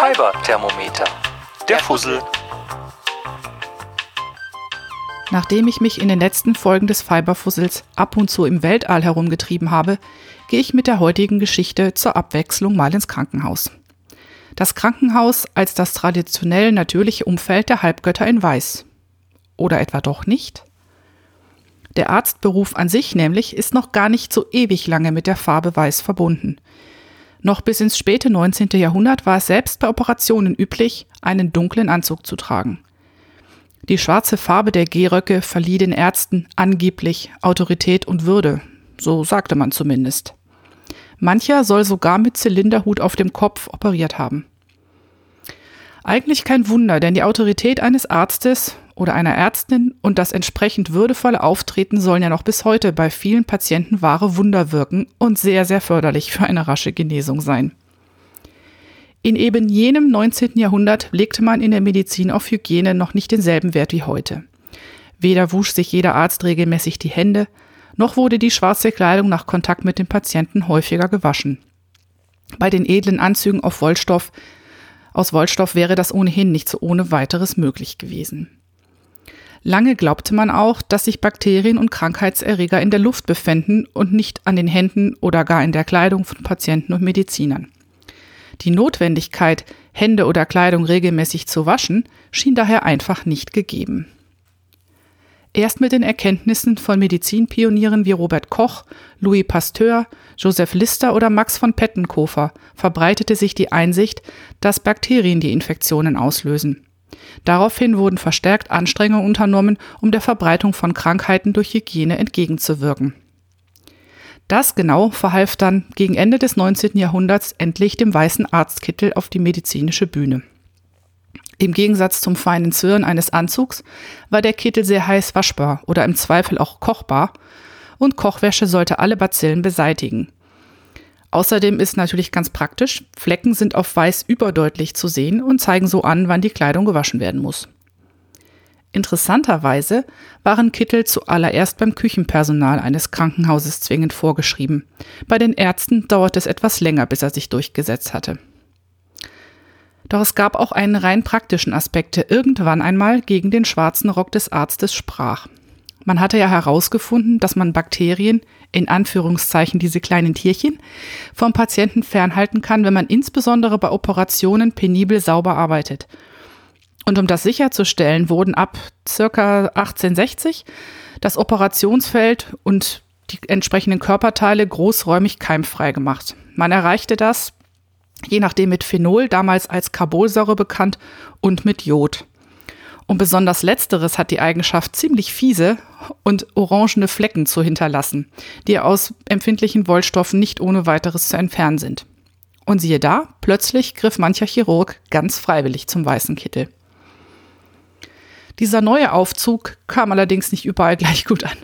Fiber-Thermometer. Der Fussel. Nachdem ich mich in den letzten Folgen des Fiberfussels ab und zu im Weltall herumgetrieben habe, gehe ich mit der heutigen Geschichte zur Abwechslung mal ins Krankenhaus. Das Krankenhaus als das traditionell natürliche Umfeld der Halbgötter in Weiß. Oder etwa doch nicht? Der Arztberuf an sich nämlich ist noch gar nicht so ewig lange mit der Farbe Weiß verbunden. Noch bis ins späte 19. Jahrhundert war es selbst bei Operationen üblich, einen dunklen Anzug zu tragen. Die schwarze Farbe der Gehröcke verlieh den Ärzten angeblich Autorität und Würde, so sagte man zumindest. Mancher soll sogar mit Zylinderhut auf dem Kopf operiert haben. Eigentlich kein Wunder, denn die Autorität eines Arztes oder einer Ärztin und das entsprechend würdevolle Auftreten sollen ja noch bis heute bei vielen Patienten wahre Wunder wirken und sehr, sehr förderlich für eine rasche Genesung sein. In eben jenem 19. Jahrhundert legte man in der Medizin auf Hygiene noch nicht denselben Wert wie heute. Weder wusch sich jeder Arzt regelmäßig die Hände, noch wurde die schwarze Kleidung nach Kontakt mit dem Patienten häufiger gewaschen. Bei den edlen Anzügen Wollstoff, aus Wollstoff wäre das ohnehin nicht so ohne weiteres möglich gewesen. Lange glaubte man auch, dass sich Bakterien und Krankheitserreger in der Luft befänden und nicht an den Händen oder gar in der Kleidung von Patienten und Medizinern. Die Notwendigkeit, Hände oder Kleidung regelmäßig zu waschen, schien daher einfach nicht gegeben. Erst mit den Erkenntnissen von Medizinpionieren wie Robert Koch, Louis Pasteur, Joseph Lister oder Max von Pettenkofer verbreitete sich die Einsicht, dass Bakterien die Infektionen auslösen. Daraufhin wurden verstärkt Anstrengungen unternommen, um der Verbreitung von Krankheiten durch Hygiene entgegenzuwirken. Das genau verhalf dann gegen Ende des 19. Jahrhunderts endlich dem weißen Arztkittel auf die medizinische Bühne. Im Gegensatz zum feinen Zwirn eines Anzugs war der Kittel sehr heiß waschbar oder im Zweifel auch kochbar und Kochwäsche sollte alle Bazillen beseitigen. Außerdem ist natürlich ganz praktisch, Flecken sind auf weiß überdeutlich zu sehen und zeigen so an, wann die Kleidung gewaschen werden muss. Interessanterweise waren Kittel zuallererst beim Küchenpersonal eines Krankenhauses zwingend vorgeschrieben. Bei den Ärzten dauert es etwas länger, bis er sich durchgesetzt hatte. Doch es gab auch einen rein praktischen Aspekt, der irgendwann einmal gegen den schwarzen Rock des Arztes sprach. Man hatte ja herausgefunden, dass man Bakterien, in Anführungszeichen diese kleinen Tierchen, vom Patienten fernhalten kann, wenn man insbesondere bei Operationen penibel sauber arbeitet. Und um das sicherzustellen, wurden ab circa 1860 das Operationsfeld und die entsprechenden Körperteile großräumig keimfrei gemacht. Man erreichte das, je nachdem mit Phenol, damals als Carbolsäure bekannt, und mit Jod. Und besonders letzteres hat die Eigenschaft, ziemlich fiese und orangene Flecken zu hinterlassen, die aus empfindlichen Wollstoffen nicht ohne weiteres zu entfernen sind. Und siehe da, plötzlich griff mancher Chirurg ganz freiwillig zum weißen Kittel. Dieser neue Aufzug kam allerdings nicht überall gleich gut an.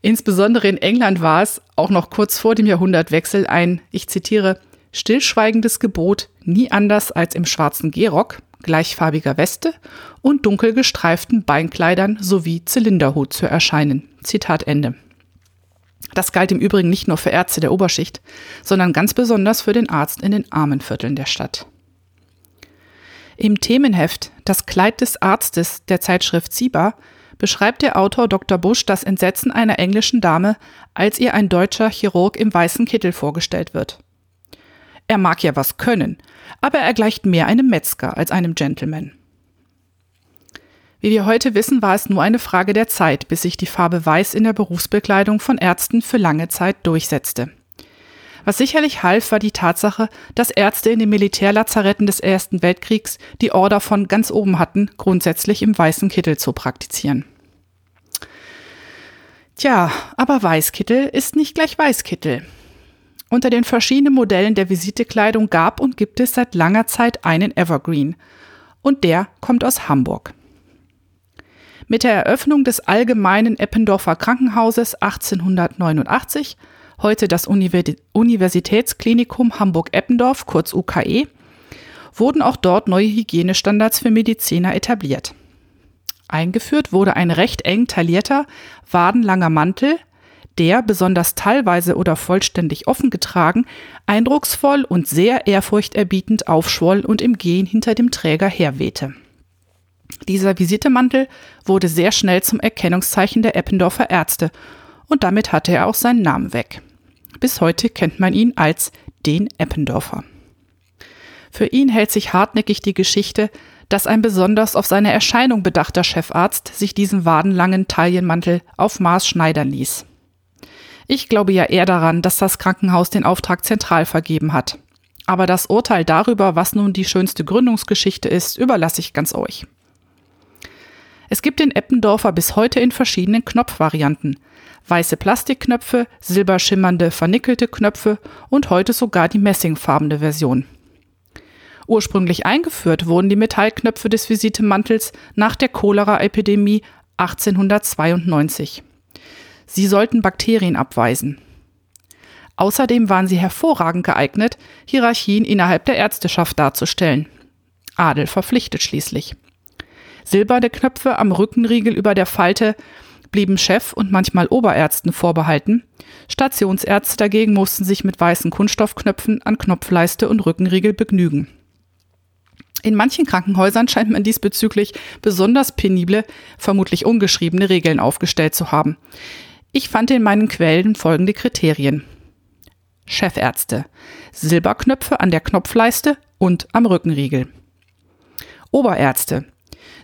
Insbesondere in England war es, auch noch kurz vor dem Jahrhundertwechsel, ein, ich zitiere, stillschweigendes Gebot, nie anders als im schwarzen Gehrock, gleichfarbiger Weste und dunkel gestreiften Beinkleidern sowie Zylinderhut zu erscheinen. Zitat Ende. Das galt im Übrigen nicht nur für Ärzte der Oberschicht, sondern ganz besonders für den Arzt in den armen Vierteln der Stadt. Im Themenheft Das Kleid des Arztes der Zeitschrift Ziba beschreibt der Autor Dr. Busch das Entsetzen einer englischen Dame, als ihr ein deutscher Chirurg im weißen Kittel vorgestellt wird. Er mag ja was können, aber er gleicht mehr einem Metzger als einem Gentleman. Wie wir heute wissen, war es nur eine Frage der Zeit, bis sich die Farbe Weiß in der Berufsbekleidung von Ärzten für lange Zeit durchsetzte. Was sicherlich half, war die Tatsache, dass Ärzte in den Militärlazaretten des Ersten Weltkriegs die Order von ganz oben hatten, grundsätzlich im weißen Kittel zu praktizieren. Tja, aber Weißkittel ist nicht gleich Weißkittel. Unter den verschiedenen Modellen der Visitekleidung gab und gibt es seit langer Zeit einen Evergreen. Und der kommt aus Hamburg. Mit der Eröffnung des allgemeinen Eppendorfer Krankenhauses 1889, heute das Universitätsklinikum Hamburg-Eppendorf, kurz UKE, wurden auch dort neue Hygienestandards für Mediziner etabliert. Eingeführt wurde ein recht eng taillierter, wadenlanger Mantel, der, besonders teilweise oder vollständig offen getragen, eindrucksvoll und sehr ehrfurchterbietend aufschwoll und im Gehen hinter dem Träger herwehte. Dieser Visitemantel wurde sehr schnell zum Erkennungszeichen der Eppendorfer Ärzte und damit hatte er auch seinen Namen weg. Bis heute kennt man ihn als den Eppendorfer. Für ihn hält sich hartnäckig die Geschichte, dass ein besonders auf seine Erscheinung bedachter Chefarzt sich diesen wadenlangen Taillenmantel auf Maß schneidern ließ. Ich glaube ja eher daran, dass das Krankenhaus den Auftrag zentral vergeben hat. Aber das Urteil darüber, was nun die schönste Gründungsgeschichte ist, überlasse ich ganz euch. Es gibt den Eppendorfer bis heute in verschiedenen Knopfvarianten. Weiße Plastikknöpfe, silberschimmernde, vernickelte Knöpfe und heute sogar die messingfarbene Version. Ursprünglich eingeführt wurden die Metallknöpfe des Visitemantels nach der Cholera-Epidemie 1892. Sie sollten Bakterien abweisen. Außerdem waren sie hervorragend geeignet, Hierarchien innerhalb der Ärzteschaft darzustellen. Adel verpflichtet schließlich. Silberne Knöpfe am Rückenriegel über der Falte blieben Chef und manchmal Oberärzten vorbehalten. Stationsärzte dagegen mussten sich mit weißen Kunststoffknöpfen an Knopfleiste und Rückenriegel begnügen. In manchen Krankenhäusern scheint man diesbezüglich besonders penible, vermutlich ungeschriebene Regeln aufgestellt zu haben. Ich fand in meinen Quellen folgende Kriterien. Chefärzte. Silberknöpfe an der Knopfleiste und am Rückenriegel. Oberärzte.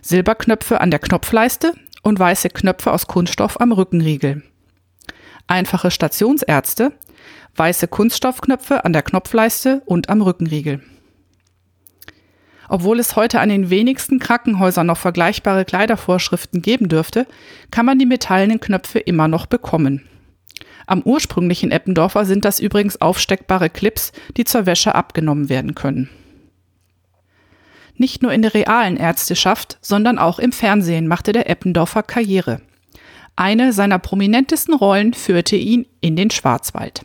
Silberknöpfe an der Knopfleiste und weiße Knöpfe aus Kunststoff am Rückenriegel. Einfache Stationsärzte. Weiße Kunststoffknöpfe an der Knopfleiste und am Rückenriegel. Obwohl es heute an den wenigsten Krankenhäusern noch vergleichbare Kleidervorschriften geben dürfte, kann man die metallenen Knöpfe immer noch bekommen. Am ursprünglichen Eppendorfer sind das übrigens aufsteckbare Clips, die zur Wäsche abgenommen werden können. Nicht nur in der realen Ärzteschaft, sondern auch im Fernsehen machte der Eppendorfer Karriere. Eine seiner prominentesten Rollen führte ihn in den Schwarzwald.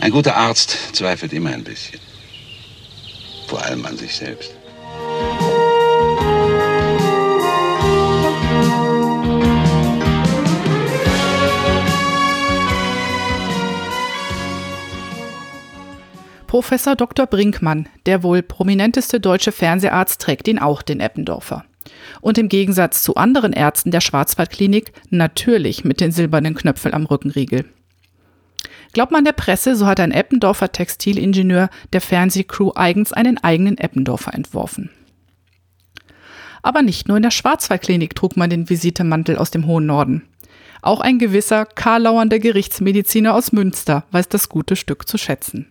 Ein guter Arzt zweifelt immer ein bisschen vor allem an sich selbst. Professor Dr. Brinkmann, der wohl prominenteste deutsche Fernseharzt, trägt ihn auch, den Eppendorfer. Und im Gegensatz zu anderen Ärzten der Schwarzwaldklinik natürlich mit den silbernen Knöpfeln am Rückenriegel. Glaubt man der Presse, so hat ein Eppendorfer Textilingenieur der Fernsehcrew eigens einen eigenen Eppendorfer entworfen. Aber nicht nur in der Schwarzwaldklinik trug man den Visitemantel aus dem hohen Norden. Auch ein gewisser karlauernder Gerichtsmediziner aus Münster weiß das gute Stück zu schätzen.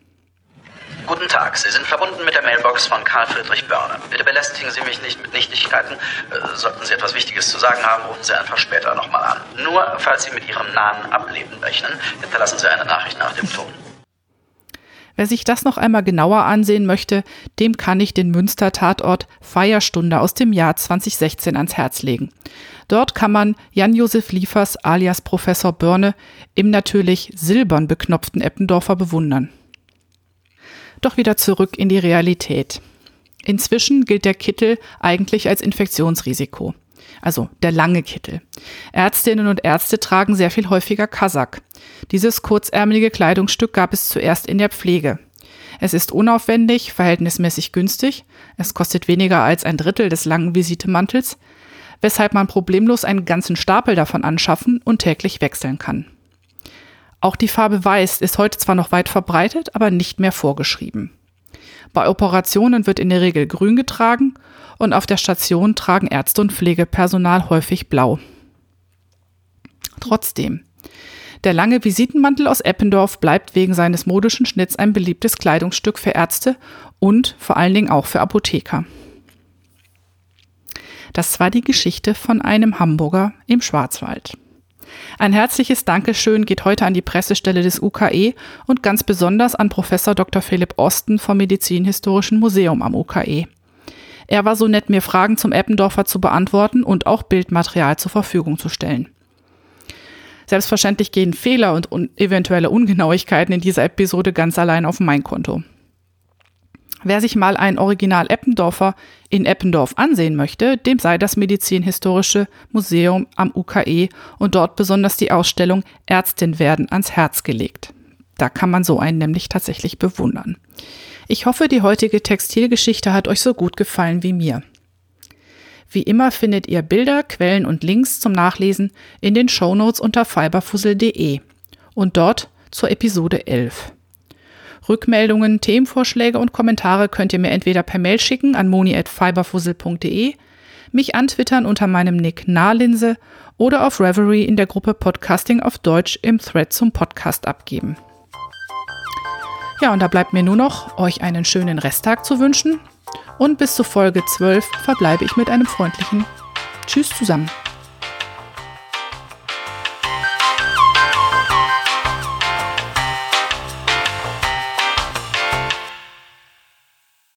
Guten Tag, Sie sind verbunden mit der Mailbox von Karl Friedrich Börne. Bitte belästigen Sie mich nicht mit Nichtigkeiten. Äh, sollten Sie etwas Wichtiges zu sagen haben, rufen Sie einfach später nochmal an. Nur, falls Sie mit Ihrem nahen Ableben rechnen, hinterlassen Sie eine Nachricht nach dem Ton. Wer sich das noch einmal genauer ansehen möchte, dem kann ich den Münster-Tatort Feierstunde aus dem Jahr 2016 ans Herz legen. Dort kann man Jan-Josef Liefers alias Professor Börne im natürlich silbern beknopften Eppendorfer bewundern. Doch wieder zurück in die Realität. Inzwischen gilt der Kittel eigentlich als Infektionsrisiko. Also der lange Kittel. Ärztinnen und Ärzte tragen sehr viel häufiger Kasak. Dieses kurzärmelige Kleidungsstück gab es zuerst in der Pflege. Es ist unaufwendig, verhältnismäßig günstig, es kostet weniger als ein Drittel des langen Visitemantels, weshalb man problemlos einen ganzen Stapel davon anschaffen und täglich wechseln kann. Auch die Farbe Weiß ist heute zwar noch weit verbreitet, aber nicht mehr vorgeschrieben. Bei Operationen wird in der Regel grün getragen und auf der Station tragen Ärzte und Pflegepersonal häufig blau. Trotzdem, der lange Visitenmantel aus Eppendorf bleibt wegen seines modischen Schnitts ein beliebtes Kleidungsstück für Ärzte und vor allen Dingen auch für Apotheker. Das war die Geschichte von einem Hamburger im Schwarzwald. Ein herzliches Dankeschön geht heute an die Pressestelle des UKE und ganz besonders an Professor Dr. Philipp Osten vom Medizinhistorischen Museum am UKE. Er war so nett, mir Fragen zum Eppendorfer zu beantworten und auch Bildmaterial zur Verfügung zu stellen. Selbstverständlich gehen Fehler und un eventuelle Ungenauigkeiten in dieser Episode ganz allein auf mein Konto. Wer sich mal ein Original Eppendorfer in Eppendorf ansehen möchte, dem sei das Medizinhistorische Museum am UKE und dort besonders die Ausstellung Ärztin werden ans Herz gelegt. Da kann man so einen nämlich tatsächlich bewundern. Ich hoffe, die heutige Textilgeschichte hat euch so gut gefallen wie mir. Wie immer findet ihr Bilder, Quellen und Links zum Nachlesen in den Shownotes unter fiberfussel.de und dort zur Episode 11. Rückmeldungen, Themenvorschläge und Kommentare könnt ihr mir entweder per Mail schicken an moni@fiberfussel.de, mich antwittern unter meinem Nick Nahlinse oder auf Reverie in der Gruppe Podcasting auf Deutsch im Thread zum Podcast abgeben. Ja, und da bleibt mir nur noch, euch einen schönen Resttag zu wünschen. Und bis zur Folge 12 verbleibe ich mit einem freundlichen Tschüss zusammen.